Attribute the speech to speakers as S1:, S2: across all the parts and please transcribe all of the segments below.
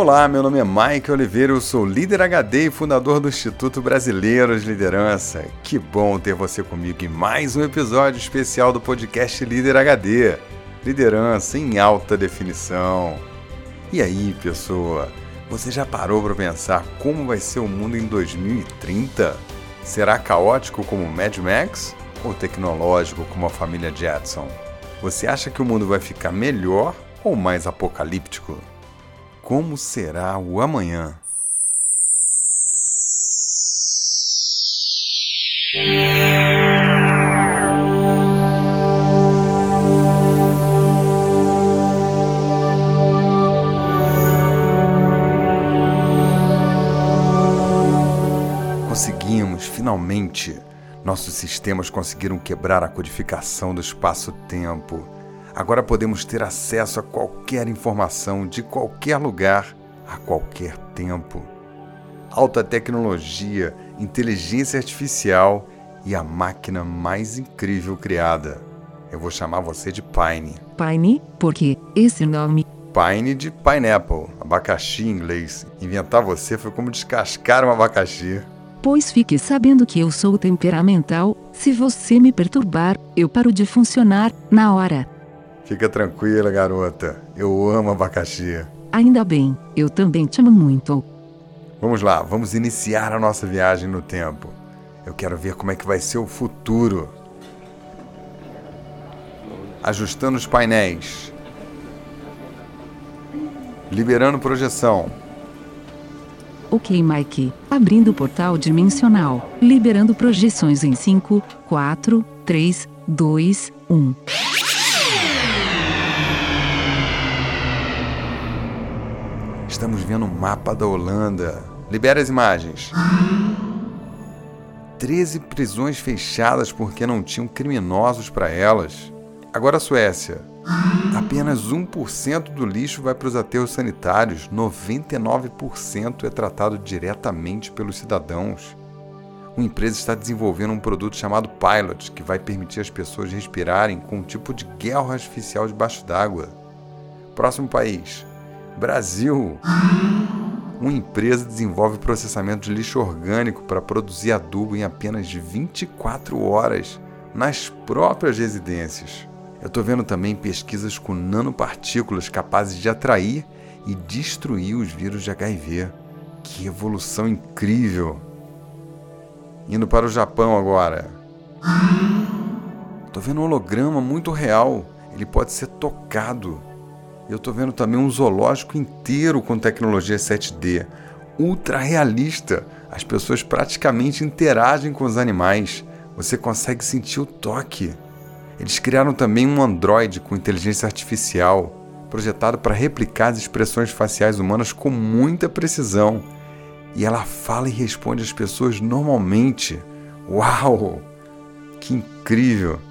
S1: Olá, meu nome é Mike Oliveira, eu sou líder HD e fundador do Instituto Brasileiro de Liderança. Que bom ter você comigo em mais um episódio especial do podcast Líder HD. Liderança em alta definição. E aí, pessoa, você já parou para pensar como vai ser o mundo em 2030? Será caótico como Mad Max ou tecnológico como a família Jetson? Você acha que o mundo vai ficar melhor ou mais apocalíptico? Como será o amanhã? Conseguimos, finalmente! Nossos sistemas conseguiram quebrar a codificação do espaço-tempo Agora podemos ter acesso a qualquer informação de qualquer lugar, a qualquer tempo. Alta tecnologia, inteligência artificial e a máquina mais incrível criada. Eu vou chamar você de Pine.
S2: Pine? Por que esse nome?
S1: Pine de pineapple, abacaxi em inglês. Inventar você foi como descascar um abacaxi.
S2: Pois fique sabendo que eu sou temperamental. Se você me perturbar, eu paro de funcionar na hora.
S1: Fica tranquila, garota. Eu amo abacaxi.
S2: Ainda bem, eu também te amo muito.
S1: Vamos lá, vamos iniciar a nossa viagem no tempo. Eu quero ver como é que vai ser o futuro. Ajustando os painéis. Liberando projeção.
S2: Ok, Mike. Abrindo o portal dimensional. Liberando projeções em 5, 4, 3, 2, 1.
S1: Estamos vendo um mapa da Holanda. Libera as imagens. 13 prisões fechadas porque não tinham criminosos para elas. Agora a Suécia. Apenas 1% do lixo vai para os aterros sanitários, 99% é tratado diretamente pelos cidadãos. Uma empresa está desenvolvendo um produto chamado Pilot, que vai permitir as pessoas respirarem com um tipo de guerra artificial debaixo d'água. Próximo país. Brasil. Uma empresa desenvolve processamento de lixo orgânico para produzir adubo em apenas 24 horas nas próprias residências. Eu estou vendo também pesquisas com nanopartículas capazes de atrair e destruir os vírus de HIV. Que evolução incrível! Indo para o Japão agora. Estou vendo um holograma muito real. Ele pode ser tocado eu estou vendo também um zoológico inteiro com tecnologia 7D, ultra realista. As pessoas praticamente interagem com os animais. Você consegue sentir o toque. Eles criaram também um Android com inteligência artificial, projetado para replicar as expressões faciais humanas com muita precisão. E ela fala e responde às pessoas normalmente. Uau! Que incrível!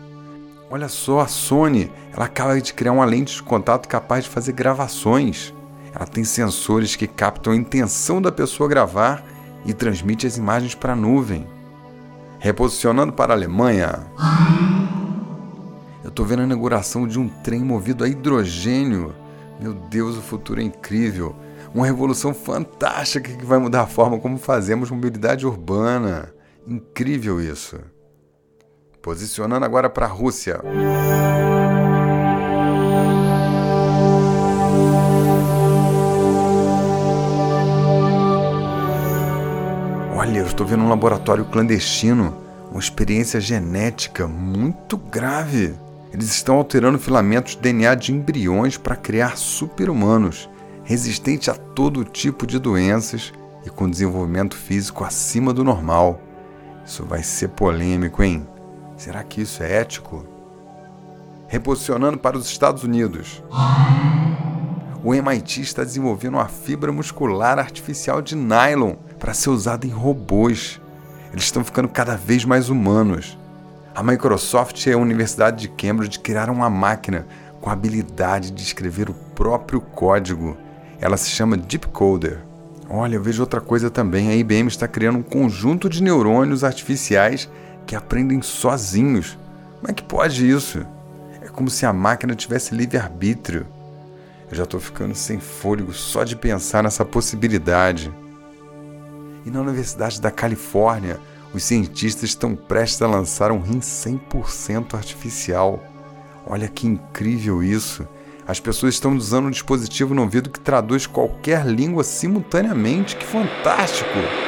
S1: Olha só, a Sony, ela acaba de criar uma lente de contato capaz de fazer gravações. Ela tem sensores que captam a intenção da pessoa gravar e transmite as imagens para a nuvem. Reposicionando para a Alemanha. Eu estou vendo a inauguração de um trem movido a hidrogênio. Meu Deus, o futuro é incrível. Uma revolução fantástica que vai mudar a forma como fazemos mobilidade urbana. Incrível isso. Posicionando agora para a Rússia. Olha, eu estou vendo um laboratório clandestino, uma experiência genética muito grave. Eles estão alterando filamentos de DNA de embriões para criar super-humanos, resistentes a todo tipo de doenças e com desenvolvimento físico acima do normal. Isso vai ser polêmico, hein? Será que isso é ético? Reposicionando para os Estados Unidos. O MIT está desenvolvendo uma fibra muscular artificial de nylon para ser usada em robôs. Eles estão ficando cada vez mais humanos. A Microsoft e a Universidade de Cambridge criaram uma máquina com a habilidade de escrever o próprio código. Ela se chama Deep Coder. Olha, eu vejo outra coisa também. A IBM está criando um conjunto de neurônios artificiais que aprendem sozinhos. Como é que pode isso? É como se a máquina tivesse livre-arbítrio. Eu já estou ficando sem fôlego só de pensar nessa possibilidade. E na Universidade da Califórnia, os cientistas estão prestes a lançar um rim 100% artificial. Olha que incrível isso! As pessoas estão usando um dispositivo no ouvido que traduz qualquer língua simultaneamente. Que fantástico!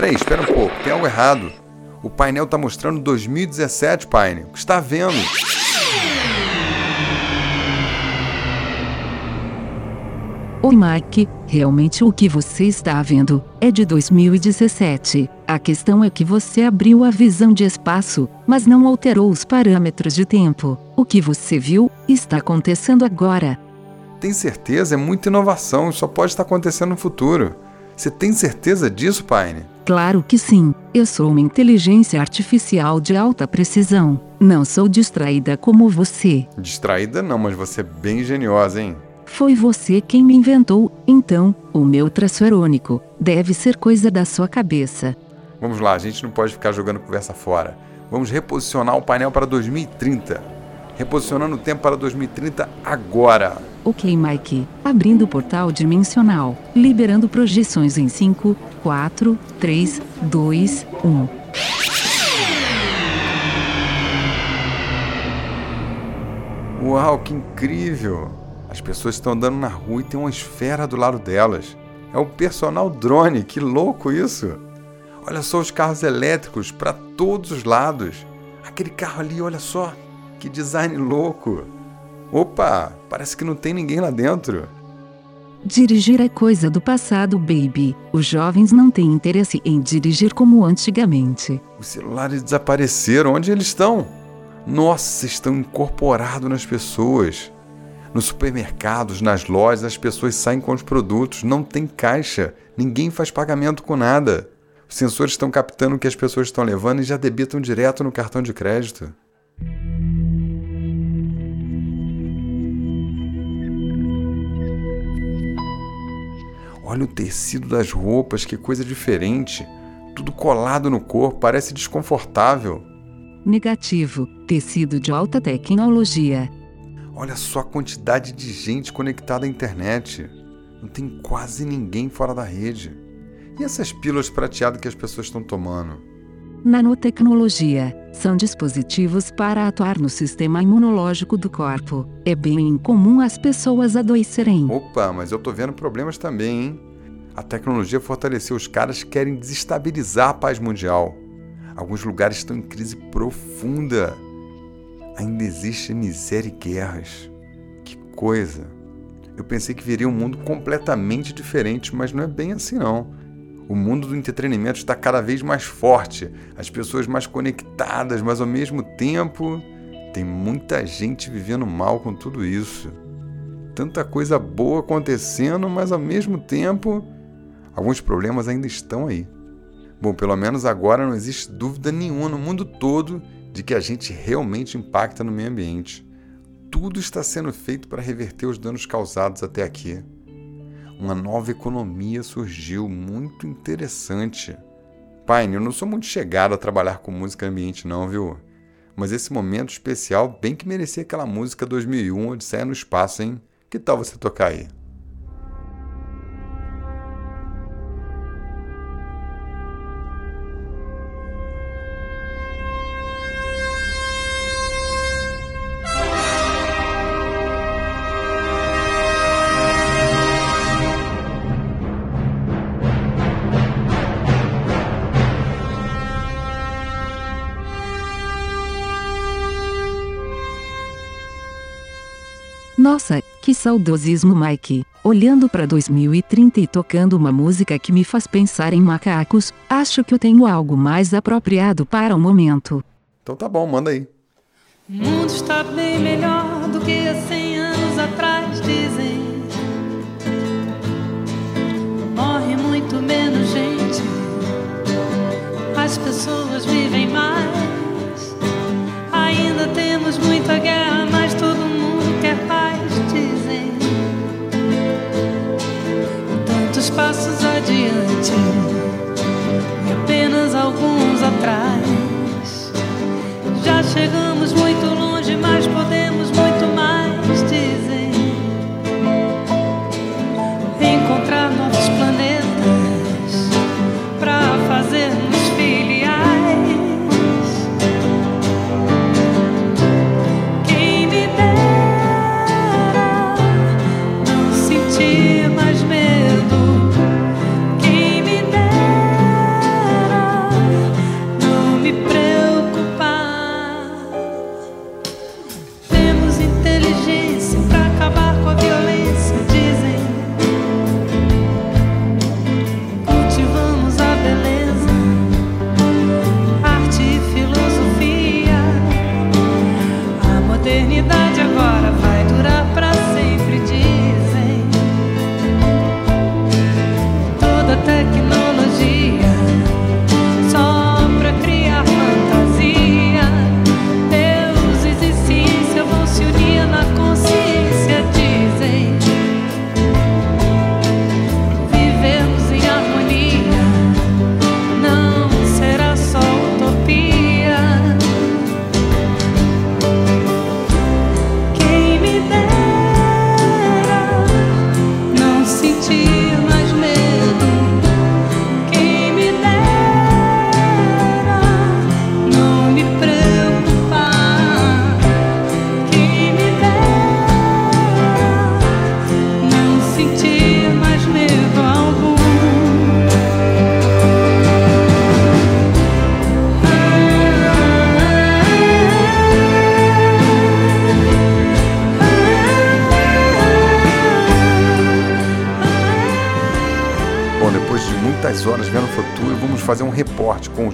S1: Peraí, espera um pouco, tem algo errado. O painel está mostrando 2017, Paine. O que está vendo?
S2: Oi, Mike. Realmente o que você está vendo é de 2017. A questão é que você abriu a visão de espaço, mas não alterou os parâmetros de tempo. O que você viu está acontecendo agora.
S1: Tem certeza? É muita inovação. Só pode estar acontecendo no futuro. Você tem certeza disso, Paine?
S2: Claro que sim. Eu sou uma inteligência artificial de alta precisão. Não sou distraída como você.
S1: Distraída não, mas você é bem geniosa, hein?
S2: Foi você quem me inventou, então, o meu traço único. Deve ser coisa da sua cabeça.
S1: Vamos lá, a gente não pode ficar jogando conversa fora. Vamos reposicionar o painel para 2030. Reposicionando o tempo para 2030 agora.
S2: Ok, Mike. Abrindo o portal dimensional. Liberando projeções em 5, 4, 3, 2, 1.
S1: Uau, que incrível! As pessoas estão andando na rua e tem uma esfera do lado delas. É o personal drone, que louco isso! Olha só os carros elétricos para todos os lados. Aquele carro ali, olha só, que design louco! Opa, parece que não tem ninguém lá dentro.
S2: Dirigir é coisa do passado, baby. Os jovens não têm interesse em dirigir como antigamente.
S1: Os celulares desapareceram. Onde eles estão? Nossa, estão incorporados nas pessoas. Nos supermercados, nas lojas, as pessoas saem com os produtos, não tem caixa, ninguém faz pagamento com nada. Os sensores estão captando o que as pessoas estão levando e já debitam direto no cartão de crédito. Olha o tecido das roupas, que coisa diferente. Tudo colado no corpo, parece desconfortável.
S2: Negativo. Tecido de alta tecnologia.
S1: Olha só a quantidade de gente conectada à internet. Não tem quase ninguém fora da rede. E essas pílulas prateadas que as pessoas estão tomando?
S2: Nanotecnologia são dispositivos para atuar no sistema imunológico do corpo. É bem incomum as pessoas adoecerem.
S1: Opa, mas eu tô vendo problemas também, hein? A tecnologia fortaleceu os caras que querem desestabilizar a paz mundial. Alguns lugares estão em crise profunda. Ainda existe miséria e guerras. Que coisa! Eu pensei que viria um mundo completamente diferente, mas não é bem assim não. O mundo do entretenimento está cada vez mais forte, as pessoas mais conectadas, mas ao mesmo tempo tem muita gente vivendo mal com tudo isso. Tanta coisa boa acontecendo, mas ao mesmo tempo alguns problemas ainda estão aí. Bom, pelo menos agora não existe dúvida nenhuma no mundo todo de que a gente realmente impacta no meio ambiente. Tudo está sendo feito para reverter os danos causados até aqui uma nova economia surgiu muito interessante. Pai, eu não sou muito chegado a trabalhar com música ambiente não, viu? Mas esse momento especial bem que merecia aquela música 2001 Odisseia no Espaço, hein? Que tal você tocar aí?
S2: Nossa, que saudosismo, Mike. Olhando para 2030 e tocando uma música que me faz pensar em macacos, acho que eu tenho algo mais apropriado para o momento.
S1: Então tá bom, manda aí.
S3: O mundo está bem melhor do que há 100 anos atrás, dizem. Morre muito menos gente. As pessoas vivem mais. Ainda temos muita guerra, mas todo mundo passos adiante e apenas alguns atrás.
S1: Já chegando.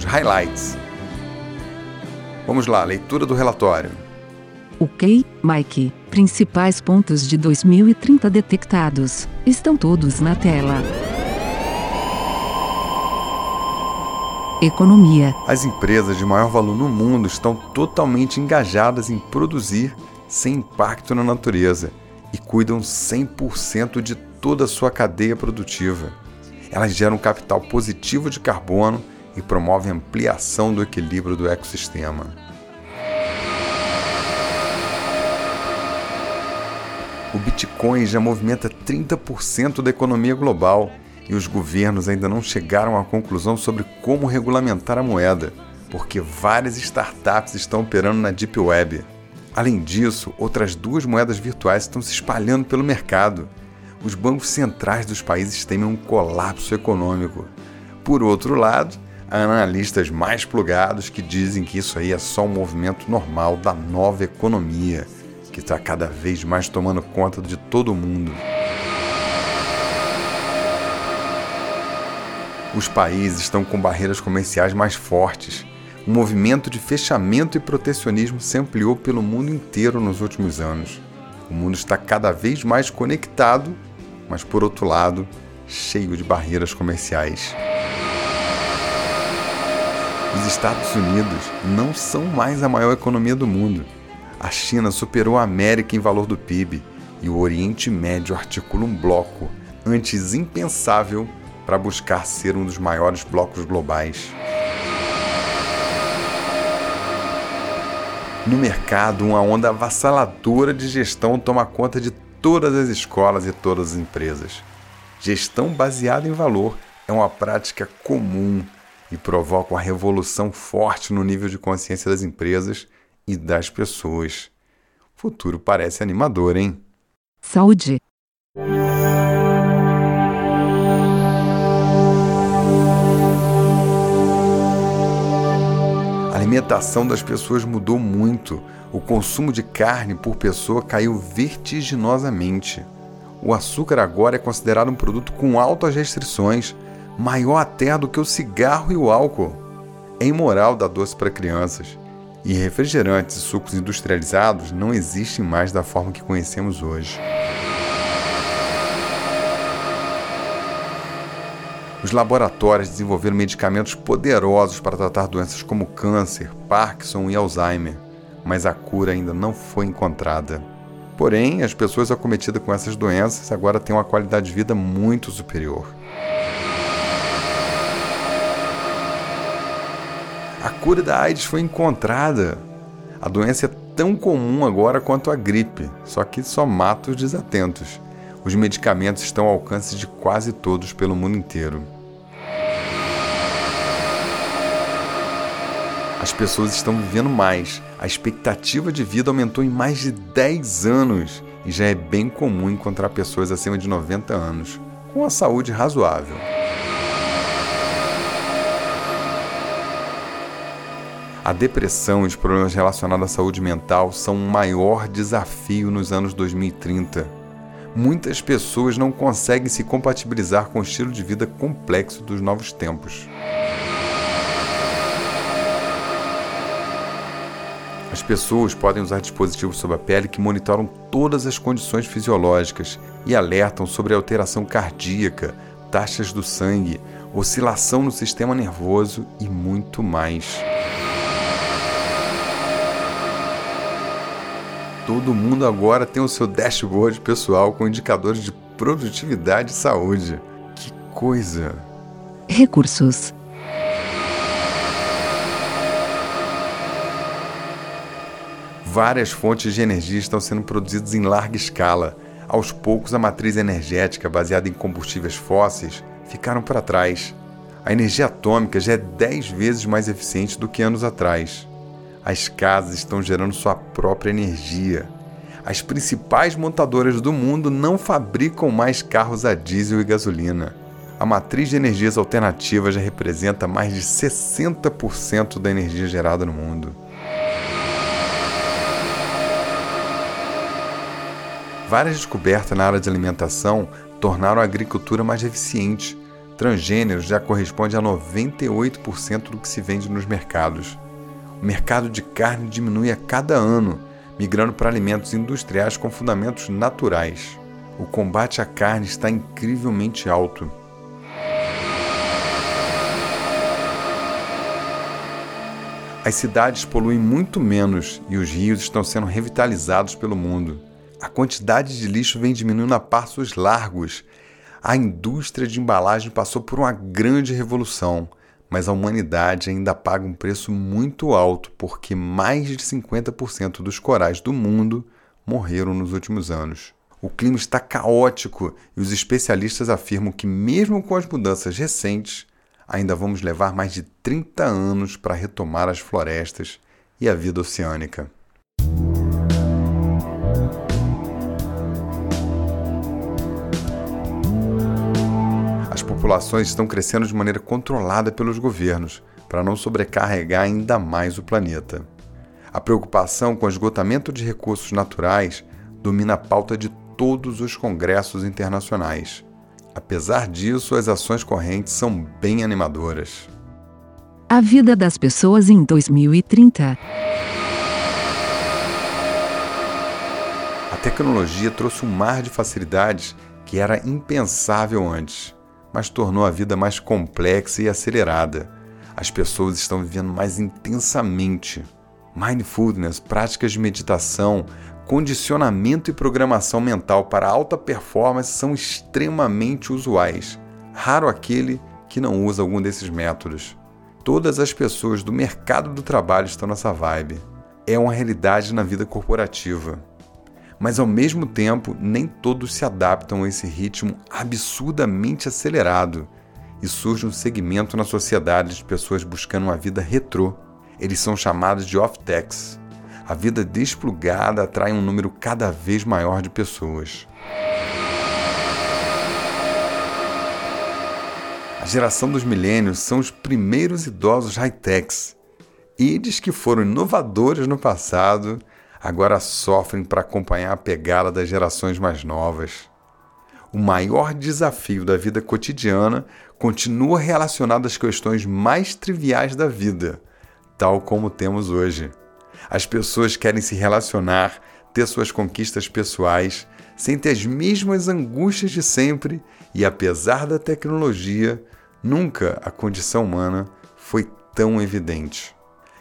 S1: Highlights. Vamos lá, leitura do relatório.
S2: Ok, Mike. Principais pontos de 2030 detectados. Estão todos na tela. Economia.
S1: As empresas de maior valor no mundo estão totalmente engajadas em produzir sem impacto na natureza e cuidam 100% de toda a sua cadeia produtiva. Elas geram capital positivo de carbono e promovem a ampliação do equilíbrio do ecossistema. O Bitcoin já movimenta 30% da economia global e os governos ainda não chegaram à conclusão sobre como regulamentar a moeda, porque várias startups estão operando na Deep Web. Além disso, outras duas moedas virtuais estão se espalhando pelo mercado. Os bancos centrais dos países temem um colapso econômico. Por outro lado, analistas mais plugados que dizem que isso aí é só um movimento normal da nova economia, que está cada vez mais tomando conta de todo mundo. Os países estão com barreiras comerciais mais fortes. O movimento de fechamento e protecionismo se ampliou pelo mundo inteiro nos últimos anos. O mundo está cada vez mais conectado, mas por outro lado, cheio de barreiras comerciais. Os Estados Unidos não são mais a maior economia do mundo. A China superou a América em valor do PIB e o Oriente Médio articula um bloco, antes impensável, para buscar ser um dos maiores blocos globais. No mercado, uma onda avassaladora de gestão toma conta de todas as escolas e todas as empresas. Gestão baseada em valor é uma prática comum e provoca uma revolução forte no nível de consciência das empresas e das pessoas. O futuro parece animador, hein?
S2: Saúde.
S1: alimentação das pessoas mudou muito. O consumo de carne por pessoa caiu vertiginosamente. O açúcar agora é considerado um produto com altas restrições, maior até do que o cigarro e o álcool. É imoral dar doce para crianças. E refrigerantes e sucos industrializados não existem mais da forma que conhecemos hoje. Os laboratórios desenvolveram medicamentos poderosos para tratar doenças como câncer, Parkinson e Alzheimer, mas a cura ainda não foi encontrada. Porém, as pessoas acometidas com essas doenças agora têm uma qualidade de vida muito superior. A cura da AIDS foi encontrada. A doença é tão comum agora quanto a gripe, só que só mata os desatentos. Os medicamentos estão ao alcance de quase todos pelo mundo inteiro. As pessoas estão vivendo mais. A expectativa de vida aumentou em mais de 10 anos e já é bem comum encontrar pessoas acima de 90 anos com a saúde razoável. A depressão e os problemas relacionados à saúde mental são um maior desafio nos anos 2030. Muitas pessoas não conseguem se compatibilizar com o estilo de vida complexo dos novos tempos. As pessoas podem usar dispositivos sob a pele que monitoram todas as condições fisiológicas e alertam sobre alteração cardíaca, taxas do sangue, oscilação no sistema nervoso e muito mais. Todo mundo agora tem o seu dashboard pessoal com indicadores de produtividade e saúde. Que coisa!
S2: Recursos
S1: Várias fontes de energia estão sendo produzidas em larga escala. Aos poucos, a matriz energética baseada em combustíveis fósseis ficaram para trás. A energia atômica já é 10 vezes mais eficiente do que anos atrás. As casas estão gerando sua própria energia. As principais montadoras do mundo não fabricam mais carros a diesel e gasolina. A matriz de energias alternativas já representa mais de 60% da energia gerada no mundo. Várias descobertas na área de alimentação tornaram a agricultura mais eficiente. Transgêneros já corresponde a 98% do que se vende nos mercados. O mercado de carne diminui a cada ano, migrando para alimentos industriais com fundamentos naturais. O combate à carne está incrivelmente alto. As cidades poluem muito menos e os rios estão sendo revitalizados pelo mundo. A quantidade de lixo vem diminuindo a passos largos. A indústria de embalagem passou por uma grande revolução, mas a humanidade ainda paga um preço muito alto porque mais de 50% dos corais do mundo morreram nos últimos anos. O clima está caótico e os especialistas afirmam que, mesmo com as mudanças recentes, ainda vamos levar mais de 30 anos para retomar as florestas e a vida oceânica. Populações estão crescendo de maneira controlada pelos governos para não sobrecarregar ainda mais o planeta. A preocupação com o esgotamento de recursos naturais domina a pauta de todos os congressos internacionais. Apesar disso, as ações correntes são bem animadoras.
S2: A vida das pessoas em 2030.
S1: A tecnologia trouxe um mar de facilidades que era impensável antes, mas tornou a vida mais complexa e acelerada. As pessoas estão vivendo mais intensamente. Mindfulness, práticas de meditação, condicionamento e programação mental para alta performance são extremamente usuais. Raro aquele que não usa algum desses métodos. Todas as pessoas do mercado do trabalho estão nessa vibe. É uma realidade na vida corporativa. Mas ao mesmo tempo, nem todos se adaptam a esse ritmo absurdamente acelerado e surge um segmento na sociedade de pessoas buscando uma vida retrô. Eles são chamados de off-techs a vida desplugada atrai um número cada vez maior de pessoas. A geração dos milênios são os primeiros idosos high-techs. Eles que foram inovadores no passado, agora sofrem para acompanhar a pegada das gerações mais novas. O maior desafio da vida cotidiana continua relacionado às questões mais triviais da vida, tal como temos hoje. As pessoas querem se relacionar, ter suas conquistas pessoais, sem ter as mesmas angústias de sempre, e apesar da tecnologia, nunca a condição humana foi tão evidente.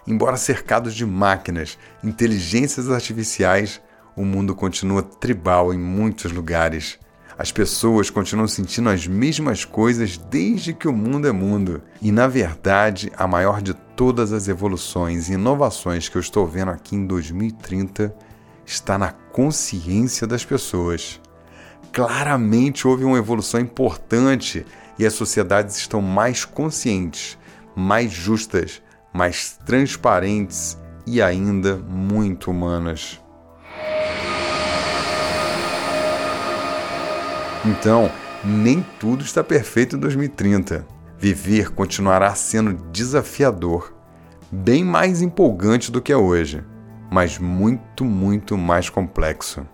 S1: Embora cercados de máquinas, inteligências artificiais, o mundo continua tribal em muitos lugares. As pessoas continuam sentindo as mesmas coisas desde que o mundo é mundo. E na verdade, a maior de todas as evoluções e inovações que eu estou vendo aqui em 2030 está na consciência das pessoas. Claramente houve uma evolução importante e as sociedades estão mais conscientes, mais justas, mais transparentes e ainda muito humanas. Então, nem tudo está perfeito em 2030. Viver continuará sendo desafiador, bem mais empolgante do que é hoje, mas muito, muito mais complexo.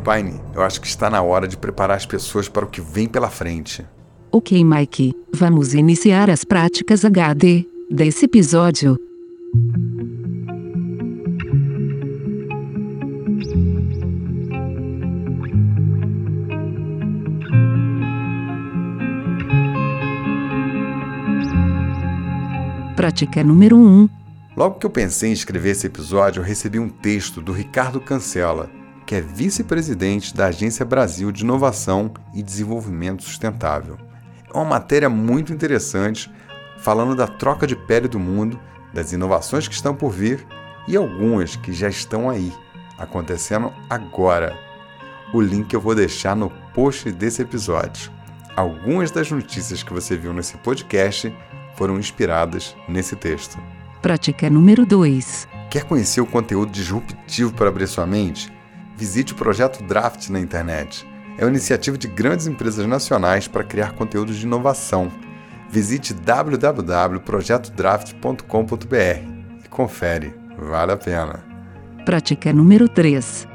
S1: Paine, eu acho que está na hora de preparar as pessoas para o que vem pela frente.
S2: Ok, Mike, vamos iniciar as práticas HD desse episódio. Prática número 1.
S1: Logo que eu pensei em escrever esse episódio, eu recebi um texto do Ricardo Cancela, que é vice-presidente da Agência Brasil de Inovação e Desenvolvimento Sustentável. É uma matéria muito interessante, falando da troca de pele do mundo, das inovações que estão por vir e algumas que já estão aí, acontecendo agora. O link eu vou deixar no post desse episódio. Algumas das notícias que você viu nesse podcast foram inspiradas nesse texto.
S2: Prática número 2.
S1: Quer conhecer o conteúdo disruptivo para abrir sua mente? Visite o projeto Draft na internet. É uma iniciativa de grandes empresas nacionais para criar conteúdos de inovação. Visite www.projetodraft.com.br e confere, vale a pena.
S2: Prática número 3.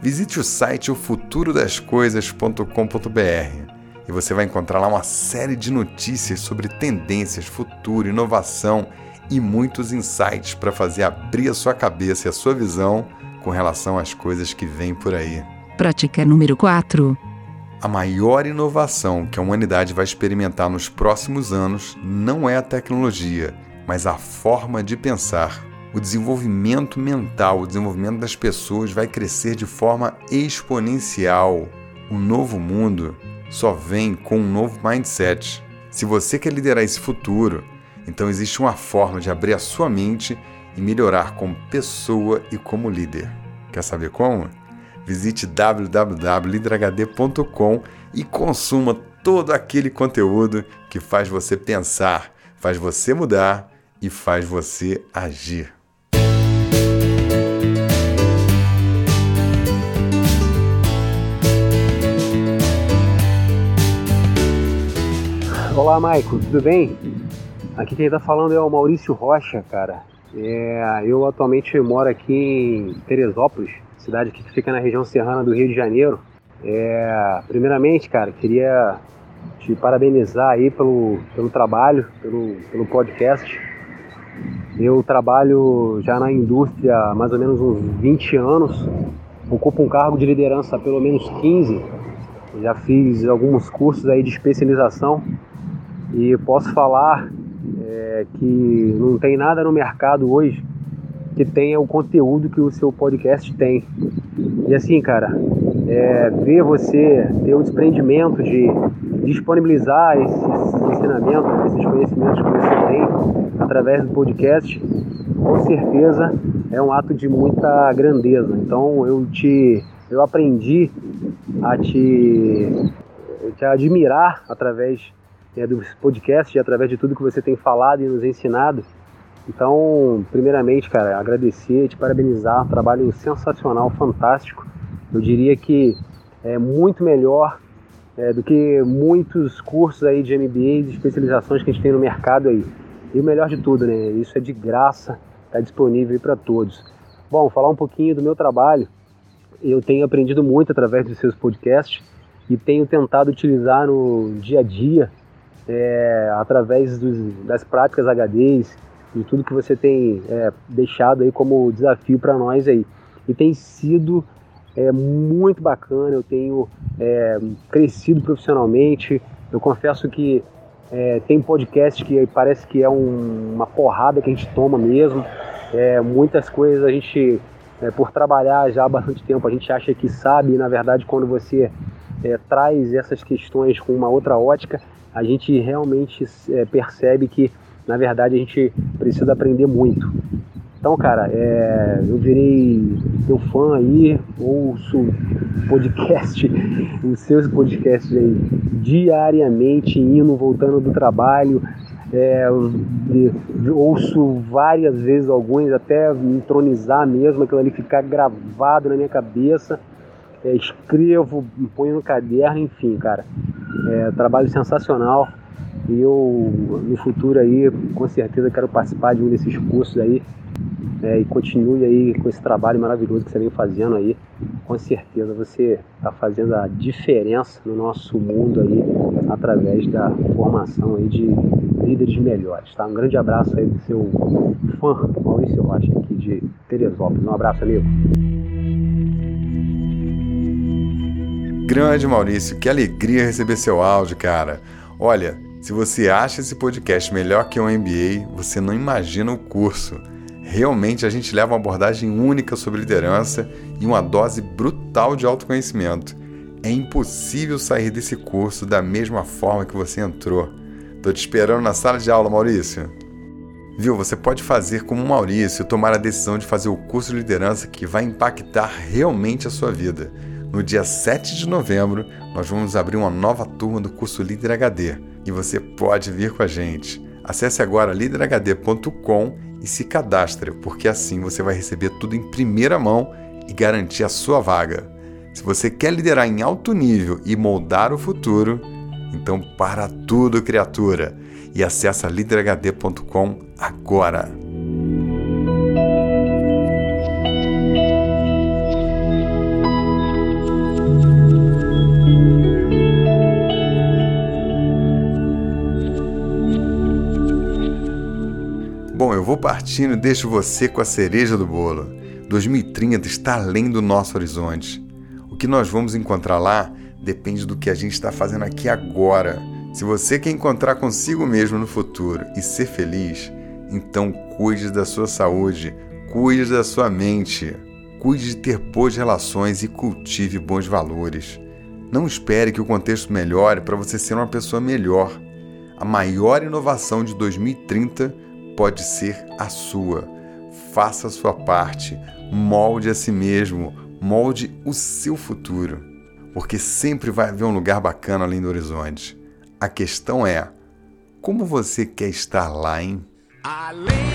S1: Visite o site ofuturodascoisas.com.br e você vai encontrar lá uma série de notícias sobre tendências, futuro, inovação e muitos insights para fazer abrir a sua cabeça e a sua visão com relação às coisas que vêm por aí.
S2: Prática número 4.
S1: A maior inovação que a humanidade vai experimentar nos próximos anos não é a tecnologia, mas a forma de pensar. O desenvolvimento mental, o desenvolvimento das pessoas vai crescer de forma exponencial. O novo mundo só vem com um novo mindset. Se você quer liderar esse futuro, então existe uma forma de abrir a sua mente e melhorar como pessoa e como líder. Quer saber como? Visite www.liderhd.com e consuma todo aquele conteúdo que faz você pensar, faz você mudar e faz você agir.
S4: Olá, Maico, tudo bem? Aqui quem está falando é o Maurício Rocha, cara. É, eu atualmente moro aqui em Teresópolis, cidade que fica na região serrana do Rio de Janeiro. É, primeiramente, cara, queria te parabenizar aí pelo, pelo trabalho, pelo, pelo podcast. Eu trabalho já na indústria há mais ou menos uns 20 anos, ocupo um cargo de liderança há pelo menos 15. Já fiz alguns cursos aí de especialização e posso falar é, que não tem nada no mercado hoje que tenha o conteúdo que o seu podcast tem. E assim, cara, é, ver você ter o desprendimento de disponibilizar esses ensinamentos, esses conhecimentos que você tem através do podcast, com certeza é um ato de muita grandeza. Então eu te eu aprendi a te, te admirar através é, dos podcasts, através de tudo que você tem falado e nos ensinado. Então, primeiramente, cara, agradecer, te parabenizar, um trabalho sensacional, fantástico. Eu diria que é muito melhor é, do que muitos cursos aí de MBA e especializações que a gente tem no mercado aí. E o melhor de tudo, né? Isso é de graça, está disponível para todos. Bom, falar um pouquinho do meu trabalho. Eu tenho aprendido muito através dos seus podcasts e tenho tentado utilizar no dia a dia é, através dos, das práticas HDs e tudo que você tem é, deixado aí como desafio para nós aí. E tem sido é, muito bacana, eu tenho é, crescido profissionalmente, eu confesso que é, tem podcast que parece que é um, uma porrada que a gente toma mesmo, é, muitas coisas a gente, é, por trabalhar já há bastante tempo, a gente acha que sabe, e na verdade quando você é, traz essas questões com uma outra ótica, a gente realmente é, percebe que, na verdade, a gente precisa aprender muito. Então, cara, é, eu virei teu fã aí, ouço podcast, os seus podcasts aí diariamente, indo, voltando do trabalho. É, ouço várias vezes alguns, até me entronizar mesmo, aquilo ali ficar gravado na minha cabeça. É, escrevo, ponho no caderno, enfim, cara. É, trabalho sensacional e eu no futuro aí com certeza quero participar de um desses cursos aí é, e continue aí com esse trabalho maravilhoso que você vem fazendo aí. Com certeza você está fazendo a diferença no nosso mundo aí através da formação aí de líderes melhores. Tá? Um grande abraço aí do seu fã Maurício Rocha aqui de Teresópolis. Um abraço, amigo.
S1: Grande Maurício, que alegria receber seu áudio, cara. Olha, se você acha esse podcast melhor que um MBA, você não imagina o curso. Realmente a gente leva uma abordagem única sobre liderança e uma dose brutal de autoconhecimento. É impossível sair desse curso da mesma forma que você entrou. Tô te esperando na sala de aula, Maurício. Viu, você pode fazer como o Maurício, tomar a decisão de fazer o curso de liderança que vai impactar realmente a sua vida. No dia 7 de novembro, nós vamos abrir uma nova turma do curso Líder HD e você pode vir com a gente. Acesse agora liderhd.com e se cadastre, porque assim você vai receber tudo em primeira mão e garantir a sua vaga. Se você quer liderar em alto nível e moldar o futuro, então para tudo, criatura, e acessa liderhd.com agora.
S5: E deixo você com a cereja do bolo. 2030 está além do nosso horizonte. O que nós vamos encontrar lá depende do que a gente está fazendo aqui agora. Se você quer encontrar consigo mesmo no futuro e ser feliz, então cuide da sua saúde, cuide da sua mente, cuide de ter boas relações e cultive bons valores. Não espere que o contexto melhore para você ser uma pessoa melhor. A maior inovação de 2030 pode ser a sua. Faça a sua parte, molde a si mesmo, molde o seu futuro. Porque sempre vai haver um lugar bacana além do horizonte. A questão é: como você quer estar lá, hein? Além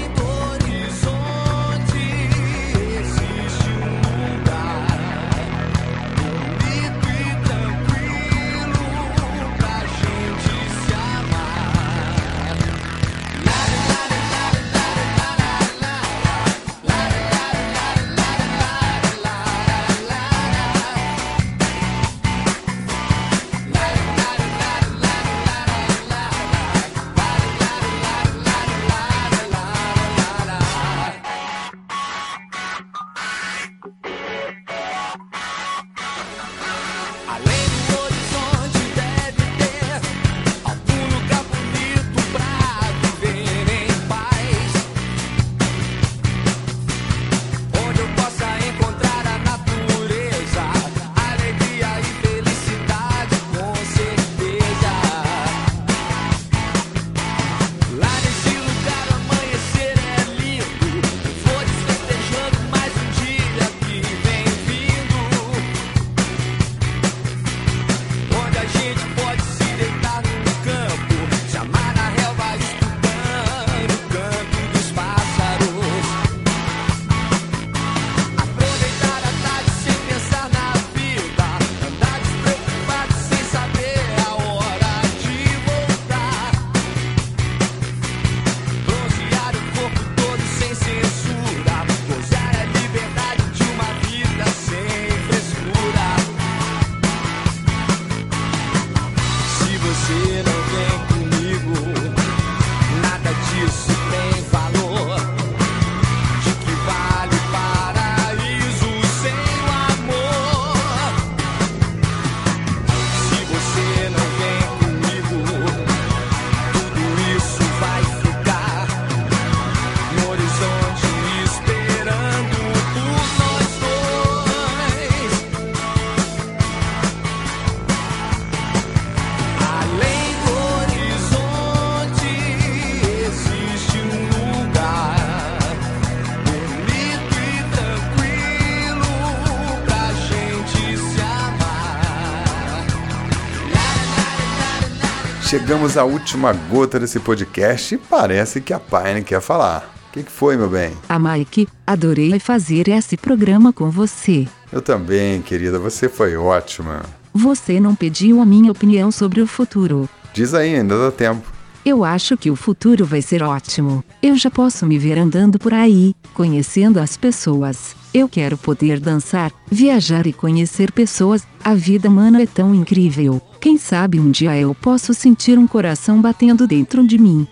S5: Chegamos à última gota desse podcast e parece que a Paine quer falar. O que, que, foi, meu bem?
S2: A Mike, adorei fazer esse programa com você.
S5: Eu também, querida, você foi ótima.
S2: Você não pediu a minha opinião sobre o futuro.
S5: Diz aí, ainda dá tempo.
S2: Eu acho que o futuro vai ser ótimo. Eu já posso me ver andando por aí, conhecendo as pessoas. Eu quero poder dançar, viajar e conhecer pessoas. A vida humana é tão incrível. Quem sabe um dia eu posso sentir um coração batendo dentro de mim.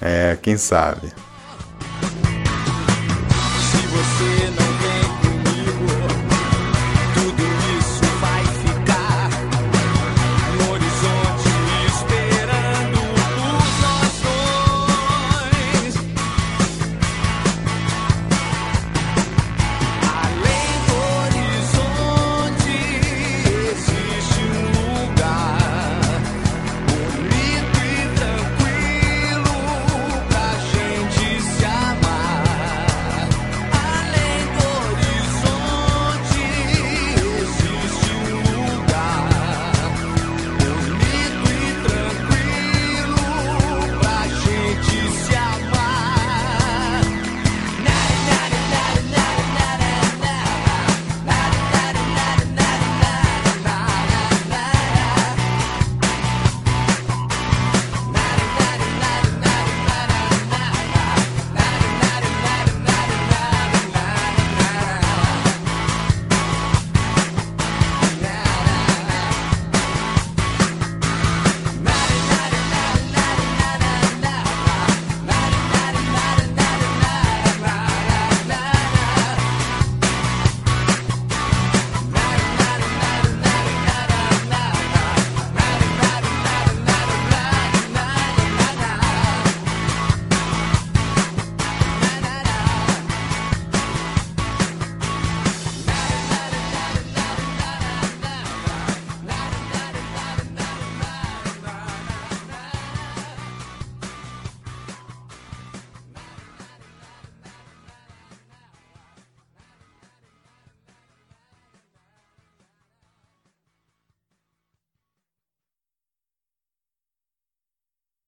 S5: É, quem sabe.